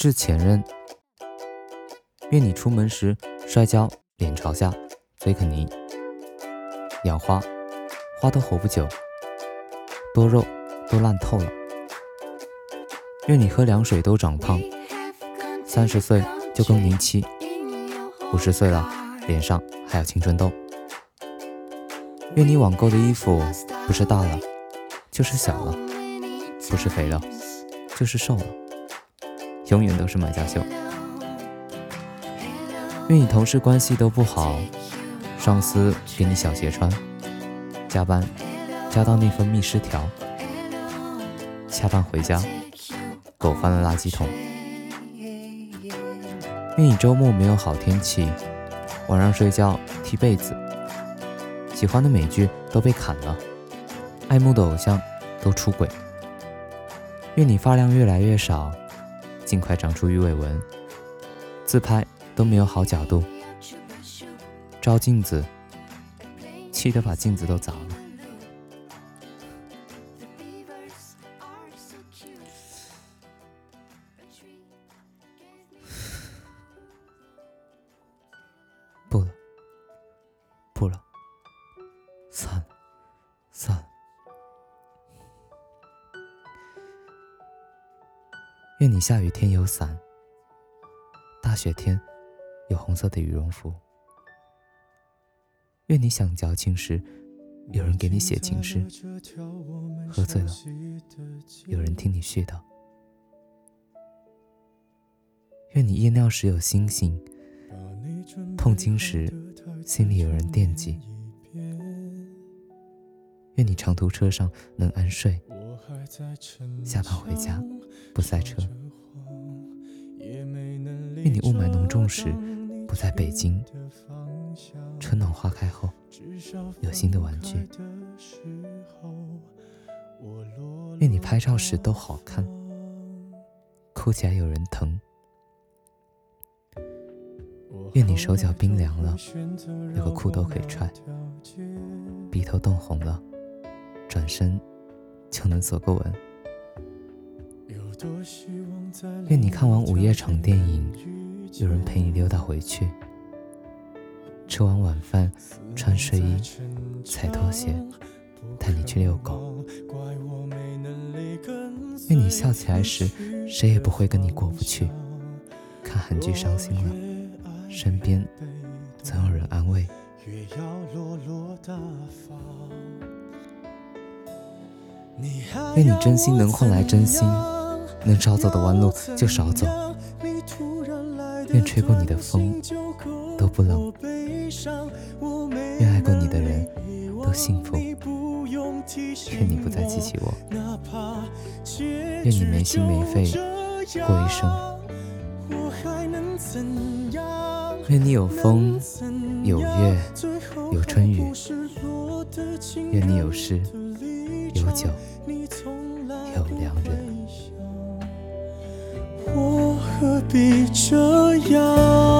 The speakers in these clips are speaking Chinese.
致前任。愿你出门时摔跤，脸朝下，嘴啃泥。养花，花都活不久，多肉都烂透了。愿你喝凉水都长胖，三十岁就更年期，五十岁了脸上还有青春痘。愿你网购的衣服不是大了，就是小了；不是肥了，就是瘦了。永远都是买家秀。愿你同事关系都不好，上司给你小鞋穿，加班加到内分泌失调，下班回家狗翻了垃圾桶。愿你周末没有好天气，晚上睡觉踢被子。喜欢的美剧都被砍了，爱慕的偶像都出轨。愿你发量越来越少，尽快长出鱼尾纹。自拍都没有好角度，照镜子气得把镜子都砸了。不了，不了。算，了。愿你下雨天有伞，大雪天有红色的羽绒服。愿你想矫情时，有人给你写情诗；喝醉了，有人听你絮叨。愿你夜尿时有星星，痛经时心里有人惦记。愿你长途车上能安睡，下班回家不塞车。愿你雾霾浓重时不在北京，春暖花开后有新的玩具。愿你拍照时都好看，哭起来有人疼。愿你手脚冰凉了，有个裤兜可以踹。鼻头冻红了。转身就能走个吻。愿你看完午夜场电影，有人陪你溜达回去。吃完晚饭，穿睡衣，踩拖鞋，带你去遛狗。愿你笑起来时，谁也不会跟你过不去。看韩剧伤心了，身边总有人安慰。愿你真心能换来真心，能少走的弯路就少走。愿吹过你的风都不冷，愿爱过你的人都幸福。愿你不再记起我，愿你没心没肺过一生。愿你有风有月有春雨，愿你有诗有酒。有良人，我何必这样？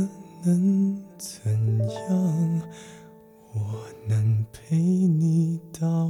能怎样，我能陪你到